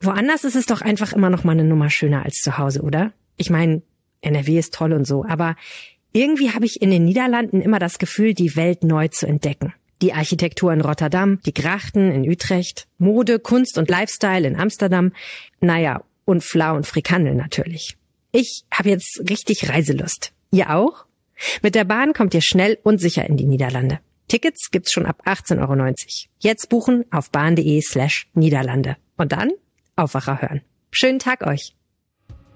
Woanders ist es doch einfach immer noch mal eine Nummer schöner als zu Hause, oder? Ich meine, NRW ist toll und so, aber irgendwie habe ich in den Niederlanden immer das Gefühl, die Welt neu zu entdecken. Die Architektur in Rotterdam, die Grachten in Utrecht, Mode, Kunst und Lifestyle in Amsterdam, naja, und Flau und Frikandel natürlich. Ich habe jetzt richtig Reiselust. Ihr auch? Mit der Bahn kommt ihr schnell und sicher in die Niederlande. Tickets gibt's schon ab 18,90 Euro. Jetzt buchen auf bahn.de slash Niederlande. Und dann Aufwacher hören. Schönen Tag euch!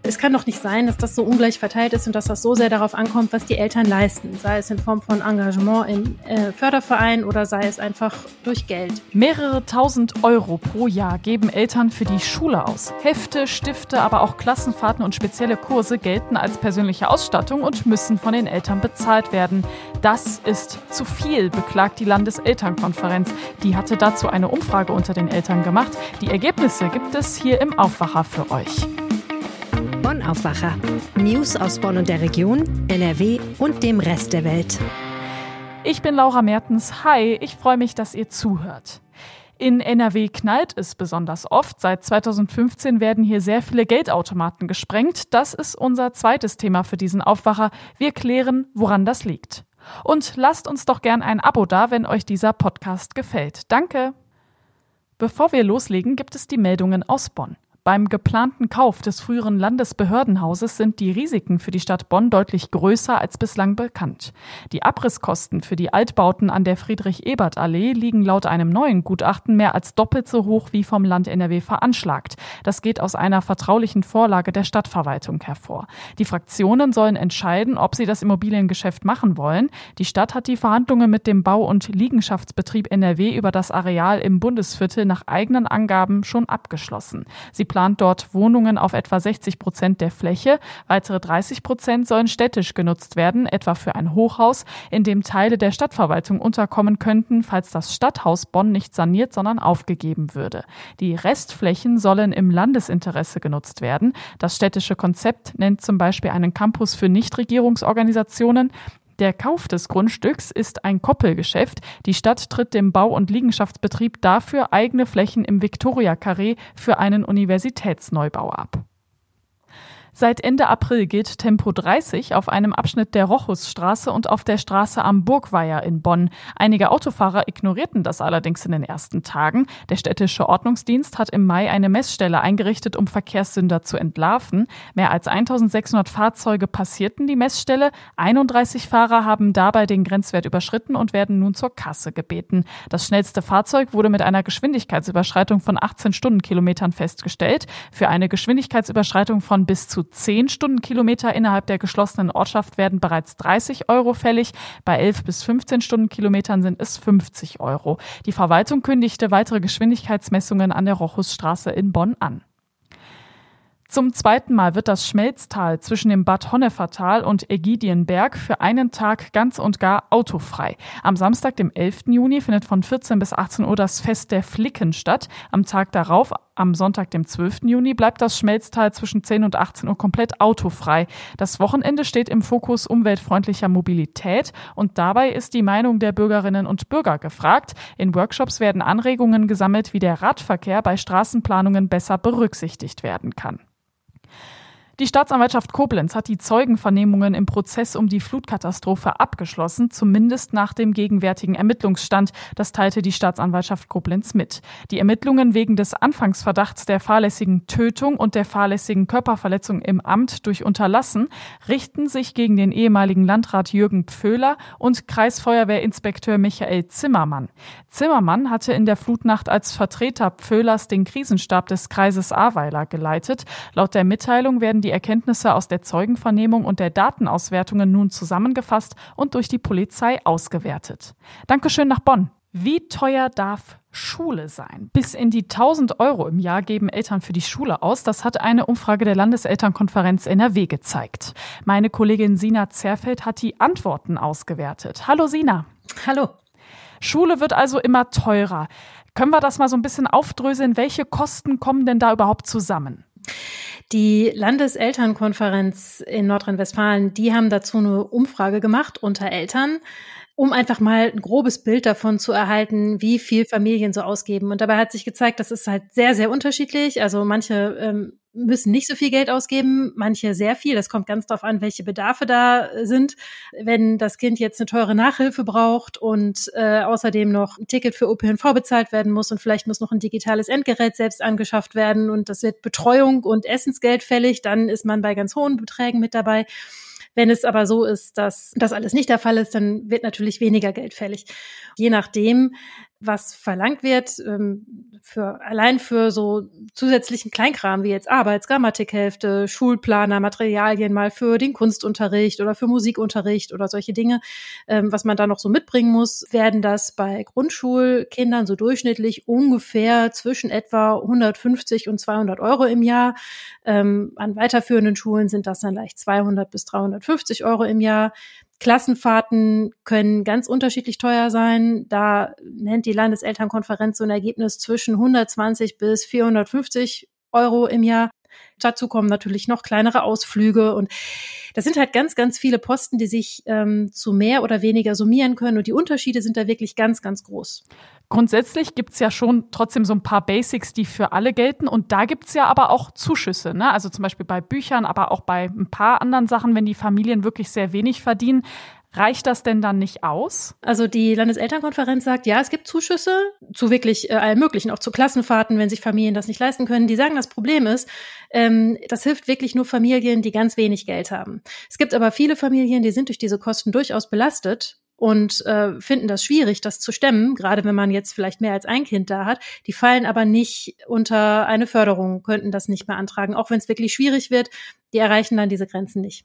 Es kann doch nicht sein, dass das so ungleich verteilt ist und dass das so sehr darauf ankommt, was die Eltern leisten, sei es in Form von Engagement im äh, Förderverein oder sei es einfach durch Geld. Mehrere tausend Euro pro Jahr geben Eltern für die Schule aus. Hefte, Stifte, aber auch Klassenfahrten und spezielle Kurse gelten als persönliche Ausstattung und müssen von den Eltern bezahlt werden. Das ist zu viel, beklagt die Landeselternkonferenz. Die hatte dazu eine Umfrage unter den Eltern gemacht. Die Ergebnisse gibt es hier im Aufwacher für euch. Bonn Aufwacher. News aus Bonn und der Region, NRW und dem Rest der Welt. Ich bin Laura Mertens. Hi, ich freue mich, dass ihr zuhört. In NRW knallt es besonders oft. Seit 2015 werden hier sehr viele Geldautomaten gesprengt. Das ist unser zweites Thema für diesen Aufwacher. Wir klären, woran das liegt. Und lasst uns doch gern ein Abo da, wenn euch dieser Podcast gefällt. Danke. Bevor wir loslegen, gibt es die Meldungen aus Bonn. Beim geplanten Kauf des früheren Landesbehördenhauses sind die Risiken für die Stadt Bonn deutlich größer als bislang bekannt. Die Abrisskosten für die Altbauten an der Friedrich-Ebert-Allee liegen laut einem neuen Gutachten mehr als doppelt so hoch wie vom Land NRW veranschlagt. Das geht aus einer vertraulichen Vorlage der Stadtverwaltung hervor. Die Fraktionen sollen entscheiden, ob sie das Immobiliengeschäft machen wollen. Die Stadt hat die Verhandlungen mit dem Bau- und Liegenschaftsbetrieb NRW über das Areal im Bundesviertel nach eigenen Angaben schon abgeschlossen. Sie plant dort Wohnungen auf etwa 60 Prozent der Fläche. Weitere 30 Prozent sollen städtisch genutzt werden, etwa für ein Hochhaus, in dem Teile der Stadtverwaltung unterkommen könnten, falls das Stadthaus Bonn nicht saniert, sondern aufgegeben würde. Die Restflächen sollen im Landesinteresse genutzt werden. Das städtische Konzept nennt zum Beispiel einen Campus für Nichtregierungsorganisationen. Der Kauf des Grundstücks ist ein Koppelgeschäft. Die Stadt tritt dem Bau- und Liegenschaftsbetrieb dafür eigene Flächen im Viktoria-Karree für einen Universitätsneubau ab. Seit Ende April gilt Tempo 30 auf einem Abschnitt der Rochusstraße und auf der Straße am Burgweier in Bonn. Einige Autofahrer ignorierten das allerdings in den ersten Tagen. Der städtische Ordnungsdienst hat im Mai eine Messstelle eingerichtet, um Verkehrssünder zu entlarven. Mehr als 1600 Fahrzeuge passierten die Messstelle. 31 Fahrer haben dabei den Grenzwert überschritten und werden nun zur Kasse gebeten. Das schnellste Fahrzeug wurde mit einer Geschwindigkeitsüberschreitung von 18 Stundenkilometern festgestellt. Für eine Geschwindigkeitsüberschreitung von bis zu 10 Stundenkilometer innerhalb der geschlossenen Ortschaft werden bereits 30 Euro fällig. Bei 11 bis 15 Stundenkilometern sind es 50 Euro. Die Verwaltung kündigte weitere Geschwindigkeitsmessungen an der Rochusstraße in Bonn an. Zum zweiten Mal wird das Schmelztal zwischen dem Bad Honnefertal und Ägidienberg für einen Tag ganz und gar autofrei. Am Samstag, dem 11. Juni, findet von 14 bis 18 Uhr das Fest der Flicken statt. Am Tag darauf, am Sonntag, dem 12. Juni, bleibt das Schmelztal zwischen 10 und 18 Uhr komplett autofrei. Das Wochenende steht im Fokus umweltfreundlicher Mobilität und dabei ist die Meinung der Bürgerinnen und Bürger gefragt. In Workshops werden Anregungen gesammelt, wie der Radverkehr bei Straßenplanungen besser berücksichtigt werden kann. Die Staatsanwaltschaft Koblenz hat die Zeugenvernehmungen im Prozess um die Flutkatastrophe abgeschlossen, zumindest nach dem gegenwärtigen Ermittlungsstand. Das teilte die Staatsanwaltschaft Koblenz mit. Die Ermittlungen wegen des Anfangsverdachts der fahrlässigen Tötung und der fahrlässigen Körperverletzung im Amt durch Unterlassen richten sich gegen den ehemaligen Landrat Jürgen Pföhler und Kreisfeuerwehrinspekteur Michael Zimmermann. Zimmermann hatte in der Flutnacht als Vertreter Pföhlers den Krisenstab des Kreises Ahrweiler geleitet. Laut der Mitteilung werden die Erkenntnisse aus der Zeugenvernehmung und der Datenauswertungen nun zusammengefasst und durch die Polizei ausgewertet. Dankeschön nach Bonn. Wie teuer darf Schule sein? Bis in die 1000 Euro im Jahr geben Eltern für die Schule aus. Das hat eine Umfrage der Landeselternkonferenz NRW gezeigt. Meine Kollegin Sina Zerfeld hat die Antworten ausgewertet. Hallo Sina. Hallo. Schule wird also immer teurer. Können wir das mal so ein bisschen aufdröseln? Welche Kosten kommen denn da überhaupt zusammen? Die Landeselternkonferenz in Nordrhein-Westfalen, die haben dazu eine Umfrage gemacht unter Eltern. um einfach mal ein grobes Bild davon zu erhalten, wie viel Familien so ausgeben. Und dabei hat sich gezeigt, das ist halt sehr, sehr unterschiedlich. Also manche ähm, müssen nicht so viel Geld ausgeben, manche sehr viel. Das kommt ganz darauf an, welche Bedarfe da sind. Wenn das Kind jetzt eine teure Nachhilfe braucht und äh, außerdem noch ein Ticket für ÖPNV bezahlt werden muss und vielleicht muss noch ein digitales Endgerät selbst angeschafft werden und das wird Betreuung und Essensgeld fällig, dann ist man bei ganz hohen Beträgen mit dabei. Wenn es aber so ist, dass das alles nicht der Fall ist, dann wird natürlich weniger Geld fällig. Je nachdem, was verlangt wird, ähm, für, allein für so zusätzlichen Kleinkram wie jetzt Arbeitsgrammatikhälfte, Schulplaner, Materialien mal für den Kunstunterricht oder für Musikunterricht oder solche Dinge, ähm, was man da noch so mitbringen muss, werden das bei Grundschulkindern so durchschnittlich ungefähr zwischen etwa 150 und 200 Euro im Jahr. Ähm, an weiterführenden Schulen sind das dann leicht 200 bis 350 Euro im Jahr. Klassenfahrten können ganz unterschiedlich teuer sein. Da nennt die Landeselternkonferenz so ein Ergebnis zwischen 120 bis 450 Euro im Jahr. Dazu kommen natürlich noch kleinere Ausflüge und das sind halt ganz, ganz viele Posten, die sich ähm, zu mehr oder weniger summieren können und die Unterschiede sind da wirklich ganz, ganz groß. Grundsätzlich gibt's ja schon trotzdem so ein paar Basics, die für alle gelten. Und da gibt's ja aber auch Zuschüsse. Ne? Also zum Beispiel bei Büchern, aber auch bei ein paar anderen Sachen, wenn die Familien wirklich sehr wenig verdienen. Reicht das denn dann nicht aus? Also die Landeselternkonferenz sagt, ja, es gibt Zuschüsse zu wirklich äh, allen möglichen, auch zu Klassenfahrten, wenn sich Familien das nicht leisten können. Die sagen, das Problem ist, ähm, das hilft wirklich nur Familien, die ganz wenig Geld haben. Es gibt aber viele Familien, die sind durch diese Kosten durchaus belastet und äh, finden das schwierig, das zu stemmen, gerade wenn man jetzt vielleicht mehr als ein Kind da hat. Die fallen aber nicht unter eine Förderung, könnten das nicht beantragen, auch wenn es wirklich schwierig wird. Die erreichen dann diese Grenzen nicht.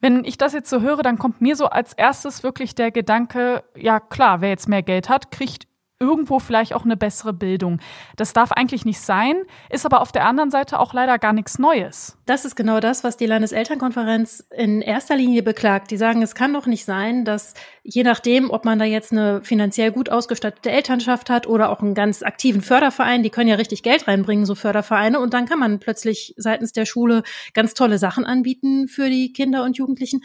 Wenn ich das jetzt so höre, dann kommt mir so als erstes wirklich der Gedanke, ja klar, wer jetzt mehr Geld hat, kriegt irgendwo vielleicht auch eine bessere Bildung. Das darf eigentlich nicht sein, ist aber auf der anderen Seite auch leider gar nichts Neues. Das ist genau das, was die Landeselternkonferenz in erster Linie beklagt. Die sagen, es kann doch nicht sein, dass je nachdem, ob man da jetzt eine finanziell gut ausgestattete Elternschaft hat oder auch einen ganz aktiven Förderverein, die können ja richtig Geld reinbringen, so Fördervereine, und dann kann man plötzlich seitens der Schule ganz tolle Sachen anbieten für die Kinder und Jugendlichen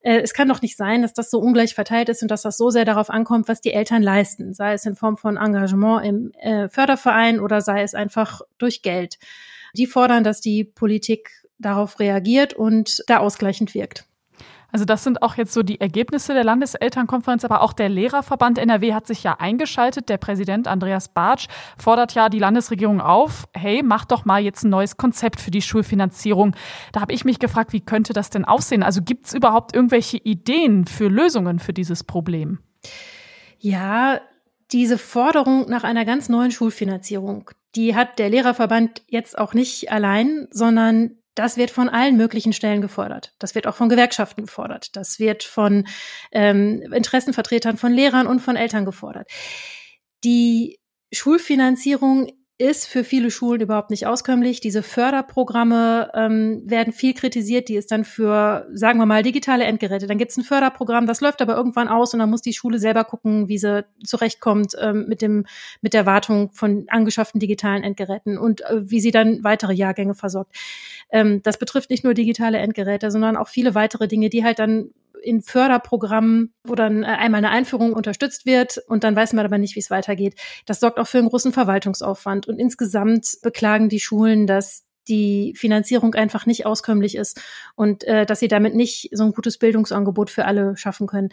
äh, es kann doch nicht sein, dass das so ungleich verteilt ist und dass das so sehr darauf ankommt, was die Eltern leisten, sei es in Form von Engagement im äh, Förderverein oder sei es einfach durch Geld. Die fordern, dass die Politik darauf reagiert und da ausgleichend wirkt. Also das sind auch jetzt so die Ergebnisse der Landeselternkonferenz, aber auch der Lehrerverband NRW hat sich ja eingeschaltet. Der Präsident Andreas Bartsch fordert ja die Landesregierung auf, hey, mach doch mal jetzt ein neues Konzept für die Schulfinanzierung. Da habe ich mich gefragt, wie könnte das denn aussehen? Also gibt es überhaupt irgendwelche Ideen für Lösungen für dieses Problem? Ja, diese Forderung nach einer ganz neuen Schulfinanzierung, die hat der Lehrerverband jetzt auch nicht allein, sondern das wird von allen möglichen Stellen gefordert. Das wird auch von Gewerkschaften gefordert. Das wird von ähm, Interessenvertretern von Lehrern und von Eltern gefordert. Die Schulfinanzierung ist für viele Schulen überhaupt nicht auskömmlich. Diese Förderprogramme ähm, werden viel kritisiert, die ist dann für, sagen wir mal, digitale Endgeräte. Dann gibt es ein Förderprogramm, das läuft aber irgendwann aus und dann muss die Schule selber gucken, wie sie zurechtkommt ähm, mit dem mit der Wartung von angeschafften digitalen Endgeräten und äh, wie sie dann weitere Jahrgänge versorgt. Ähm, das betrifft nicht nur digitale Endgeräte, sondern auch viele weitere Dinge, die halt dann in Förderprogrammen, wo dann äh, einmal eine Einführung unterstützt wird und dann weiß man aber nicht, wie es weitergeht. Das sorgt auch für einen großen Verwaltungsaufwand. Und insgesamt beklagen die Schulen, dass die Finanzierung einfach nicht auskömmlich ist und äh, dass sie damit nicht so ein gutes Bildungsangebot für alle schaffen können.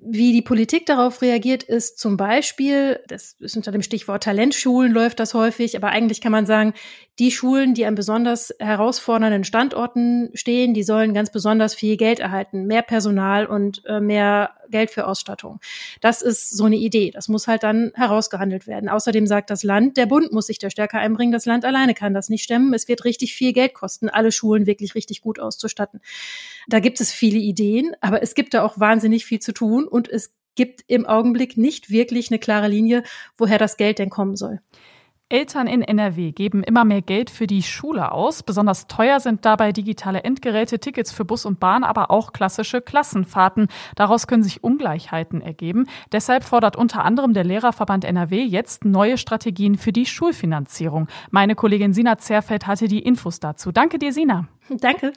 Wie die Politik darauf reagiert, ist zum Beispiel, das ist unter dem Stichwort Talentschulen läuft das häufig, aber eigentlich kann man sagen, die Schulen, die an besonders herausfordernden Standorten stehen, die sollen ganz besonders viel Geld erhalten, mehr Personal und äh, mehr Geld für Ausstattung. Das ist so eine Idee. Das muss halt dann herausgehandelt werden. Außerdem sagt das Land, der Bund muss sich da stärker einbringen. Das Land alleine kann das nicht stemmen. Es wird richtig viel Geld kosten, alle Schulen wirklich richtig gut auszustatten. Da gibt es viele Ideen, aber es gibt da auch wahnsinnig viel zu tun und es gibt im Augenblick nicht wirklich eine klare Linie, woher das Geld denn kommen soll. Eltern in NRW geben immer mehr Geld für die Schule aus. Besonders teuer sind dabei digitale Endgeräte, Tickets für Bus und Bahn, aber auch klassische Klassenfahrten. Daraus können sich Ungleichheiten ergeben. Deshalb fordert unter anderem der Lehrerverband NRW jetzt neue Strategien für die Schulfinanzierung. Meine Kollegin Sina Zerfeld hatte die Infos dazu. Danke dir, Sina. Danke.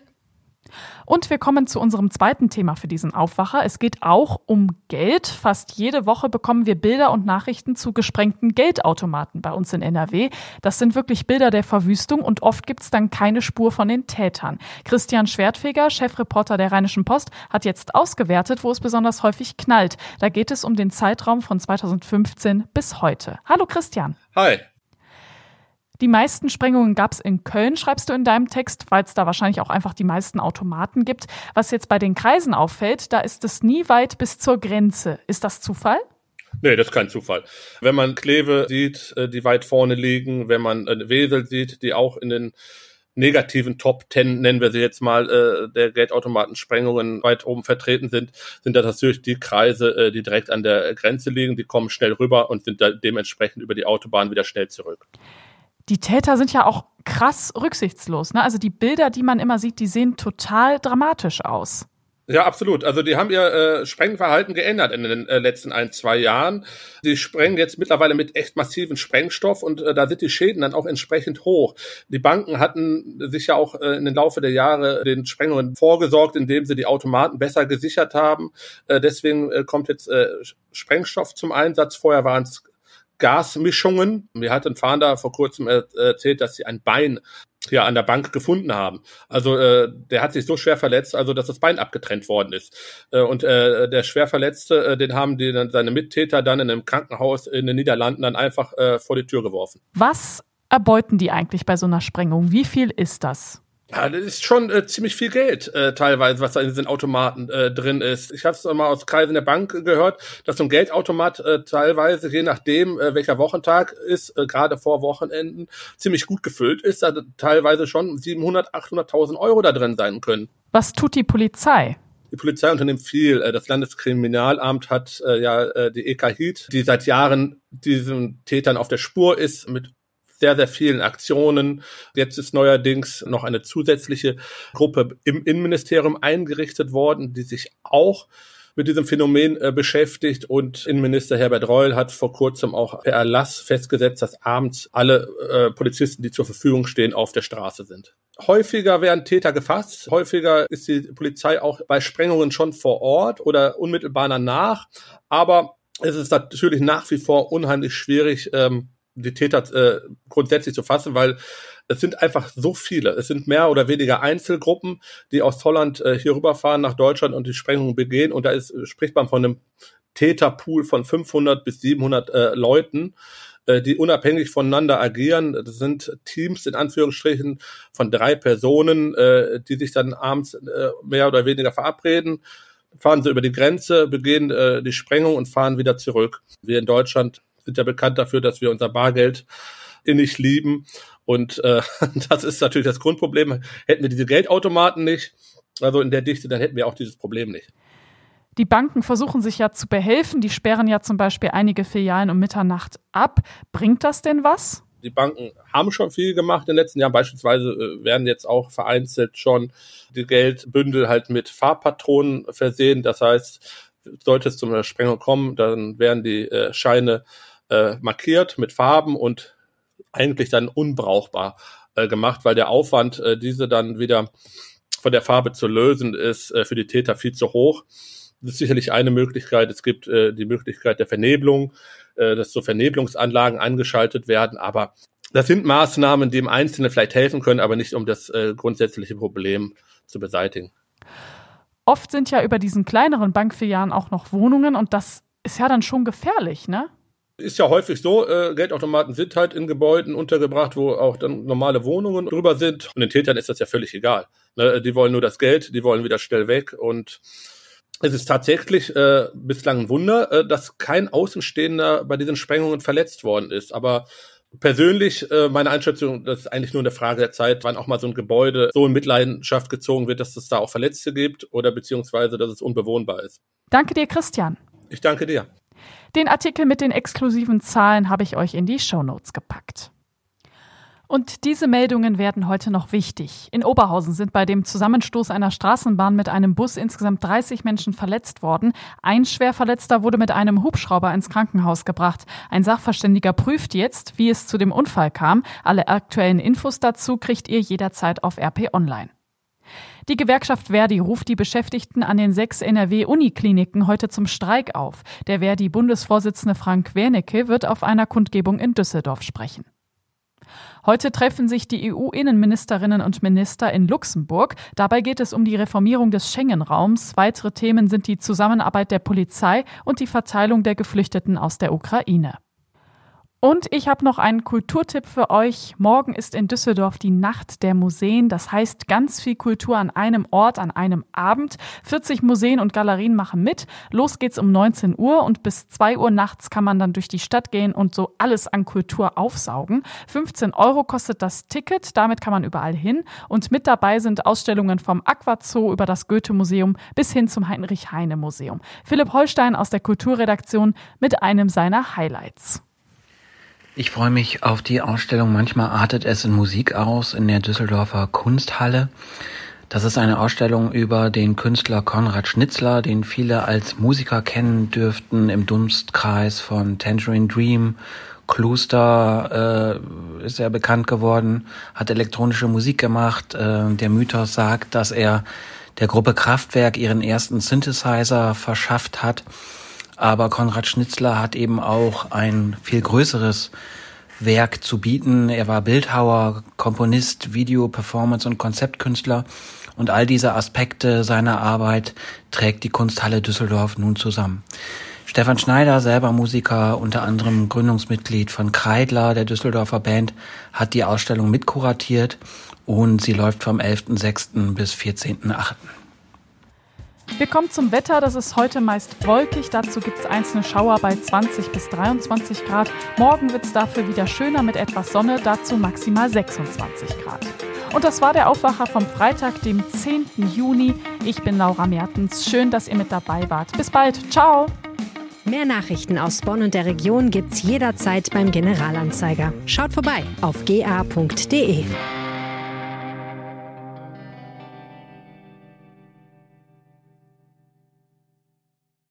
Und wir kommen zu unserem zweiten Thema für diesen Aufwacher. Es geht auch um Geld. Fast jede Woche bekommen wir Bilder und Nachrichten zu gesprengten Geldautomaten bei uns in NRW. Das sind wirklich Bilder der Verwüstung und oft gibt es dann keine Spur von den Tätern. Christian Schwertfeger, Chefreporter der Rheinischen Post, hat jetzt ausgewertet, wo es besonders häufig knallt. Da geht es um den Zeitraum von 2015 bis heute. Hallo Christian. Hi. Die meisten Sprengungen gab es in Köln, schreibst du in deinem Text, weil es da wahrscheinlich auch einfach die meisten Automaten gibt. Was jetzt bei den Kreisen auffällt, da ist es nie weit bis zur Grenze. Ist das Zufall? Nee, das ist kein Zufall. Wenn man Kleve sieht, äh, die weit vorne liegen, wenn man äh, Wesel sieht, die auch in den negativen Top Ten, nennen wir sie jetzt mal, äh, der Geldautomatensprengungen weit oben vertreten sind, sind das natürlich die Kreise, die direkt an der Grenze liegen, die kommen schnell rüber und sind dementsprechend über die Autobahn wieder schnell zurück die Täter sind ja auch krass rücksichtslos. Ne? Also die Bilder, die man immer sieht, die sehen total dramatisch aus. Ja, absolut. Also die haben ihr äh, Sprengverhalten geändert in den äh, letzten ein, zwei Jahren. Die sprengen jetzt mittlerweile mit echt massiven Sprengstoff und äh, da sind die Schäden dann auch entsprechend hoch. Die Banken hatten sich ja auch äh, in den Laufe der Jahre den Sprengungen vorgesorgt, indem sie die Automaten besser gesichert haben. Äh, deswegen äh, kommt jetzt äh, Sprengstoff zum Einsatz. Vorher waren es Gasmischungen. Mir hat ein Fahnder vor kurzem erzählt, dass sie ein Bein ja an der Bank gefunden haben. Also äh, der hat sich so schwer verletzt, also dass das Bein abgetrennt worden ist. Äh, und äh, der schwer Verletzte, äh, den haben die dann seine Mittäter dann in einem Krankenhaus in den Niederlanden dann einfach äh, vor die Tür geworfen. Was erbeuten die eigentlich bei so einer Sprengung? Wie viel ist das? Ja, das ist schon äh, ziemlich viel Geld äh, teilweise, was da in diesen Automaten äh, drin ist. Ich habe es mal aus Kreisen der Bank gehört, dass so ein Geldautomat äh, teilweise, je nachdem, äh, welcher Wochentag ist, äh, gerade vor Wochenenden, ziemlich gut gefüllt ist, da teilweise schon 700, 800.000 Euro da drin sein können. Was tut die Polizei? Die Polizei unternimmt viel. Äh, das Landeskriminalamt hat äh, ja äh, die EK HIT, die seit Jahren diesen Tätern auf der Spur ist, mit sehr, sehr vielen Aktionen. Jetzt ist neuerdings noch eine zusätzliche Gruppe im Innenministerium eingerichtet worden, die sich auch mit diesem Phänomen äh, beschäftigt und Innenminister Herbert Reul hat vor kurzem auch per Erlass festgesetzt, dass abends alle äh, Polizisten, die zur Verfügung stehen, auf der Straße sind. Häufiger werden Täter gefasst, häufiger ist die Polizei auch bei Sprengungen schon vor Ort oder unmittelbar danach, aber es ist natürlich nach wie vor unheimlich schwierig, ähm, die Täter äh, grundsätzlich zu fassen, weil es sind einfach so viele. Es sind mehr oder weniger Einzelgruppen, die aus Holland äh, hier rüberfahren nach Deutschland und die Sprengungen begehen. Und da ist, spricht man von einem Täterpool von 500 bis 700 äh, Leuten, äh, die unabhängig voneinander agieren. Das sind Teams in Anführungsstrichen von drei Personen, äh, die sich dann abends äh, mehr oder weniger verabreden fahren sie über die Grenze, begehen äh, die Sprengung und fahren wieder zurück. Wir in Deutschland sind ja bekannt dafür, dass wir unser Bargeld innig lieben. Und äh, das ist natürlich das Grundproblem. Hätten wir diese Geldautomaten nicht, also in der Dichte, dann hätten wir auch dieses Problem nicht. Die Banken versuchen sich ja zu behelfen. Die sperren ja zum Beispiel einige Filialen um Mitternacht ab. Bringt das denn was? Die Banken haben schon viel gemacht in den letzten Jahren. Beispielsweise äh, werden jetzt auch vereinzelt schon die Geldbündel halt mit Farbpatronen versehen. Das heißt, sollte es zu einer Sprengung kommen, dann werden die äh, Scheine äh, markiert mit Farben und eigentlich dann unbrauchbar äh, gemacht, weil der Aufwand, äh, diese dann wieder von der Farbe zu lösen, ist äh, für die Täter viel zu hoch. Das ist sicherlich eine Möglichkeit. Es gibt äh, die Möglichkeit der Vernebelung, äh, dass so Vernebelungsanlagen angeschaltet werden, aber das sind Maßnahmen, die im Einzelnen vielleicht helfen können, aber nicht um das äh, grundsätzliche Problem zu beseitigen. Oft sind ja über diesen kleineren Bankfilialen auch noch Wohnungen und das ist ja dann schon gefährlich, ne? Ist ja häufig so, äh, Geldautomaten sind halt in Gebäuden untergebracht, wo auch dann normale Wohnungen drüber sind. Und den Tätern ist das ja völlig egal. Ne? Die wollen nur das Geld, die wollen wieder schnell weg. Und es ist tatsächlich äh, bislang ein Wunder, äh, dass kein Außenstehender bei diesen Sprengungen verletzt worden ist. Aber persönlich, äh, meine Einschätzung, das ist eigentlich nur eine Frage der Zeit, wann auch mal so ein Gebäude so in Mitleidenschaft gezogen wird, dass es da auch Verletzte gibt oder beziehungsweise, dass es unbewohnbar ist. Danke dir, Christian. Ich danke dir. Den Artikel mit den exklusiven Zahlen habe ich euch in die Shownotes gepackt. Und diese Meldungen werden heute noch wichtig. In Oberhausen sind bei dem Zusammenstoß einer Straßenbahn mit einem Bus insgesamt 30 Menschen verletzt worden. Ein Schwerverletzter wurde mit einem Hubschrauber ins Krankenhaus gebracht. Ein Sachverständiger prüft jetzt, wie es zu dem Unfall kam. Alle aktuellen Infos dazu kriegt ihr jederzeit auf RP Online. Die Gewerkschaft Verdi ruft die Beschäftigten an den sechs NRW-Unikliniken heute zum Streik auf. Der Verdi-Bundesvorsitzende Frank Wernicke wird auf einer Kundgebung in Düsseldorf sprechen. Heute treffen sich die EU-Innenministerinnen und Minister in Luxemburg. Dabei geht es um die Reformierung des Schengen-Raums. Weitere Themen sind die Zusammenarbeit der Polizei und die Verteilung der Geflüchteten aus der Ukraine. Und ich habe noch einen Kulturtipp für euch. Morgen ist in Düsseldorf die Nacht der Museen. Das heißt ganz viel Kultur an einem Ort, an einem Abend. 40 Museen und Galerien machen mit. Los geht's um 19 Uhr und bis 2 Uhr nachts kann man dann durch die Stadt gehen und so alles an Kultur aufsaugen. 15 Euro kostet das Ticket. Damit kann man überall hin. Und mit dabei sind Ausstellungen vom Aquazoo über das Goethe-Museum bis hin zum Heinrich-Heine-Museum. Philipp Holstein aus der Kulturredaktion mit einem seiner Highlights. Ich freue mich auf die Ausstellung Manchmal artet es in Musik aus in der Düsseldorfer Kunsthalle. Das ist eine Ausstellung über den Künstler Konrad Schnitzler, den viele als Musiker kennen dürften im Dunstkreis von Tangerine Dream. Kloster äh, ist er bekannt geworden, hat elektronische Musik gemacht. Äh, der Mythos sagt, dass er der Gruppe Kraftwerk ihren ersten Synthesizer verschafft hat. Aber Konrad Schnitzler hat eben auch ein viel größeres Werk zu bieten. Er war Bildhauer, Komponist, Video, Performance und Konzeptkünstler. Und all diese Aspekte seiner Arbeit trägt die Kunsthalle Düsseldorf nun zusammen. Stefan Schneider, selber Musiker, unter anderem Gründungsmitglied von Kreidler, der Düsseldorfer Band, hat die Ausstellung mitkuratiert und sie läuft vom 11.06. bis 14.08. Wir kommen zum Wetter. Das ist heute meist wolkig. Dazu gibt es einzelne Schauer bei 20 bis 23 Grad. Morgen wird es dafür wieder schöner mit etwas Sonne. Dazu maximal 26 Grad. Und das war der Aufwacher vom Freitag, dem 10. Juni. Ich bin Laura Mertens. Schön, dass ihr mit dabei wart. Bis bald. Ciao. Mehr Nachrichten aus Bonn und der Region gibt's jederzeit beim Generalanzeiger. Schaut vorbei auf ga.de.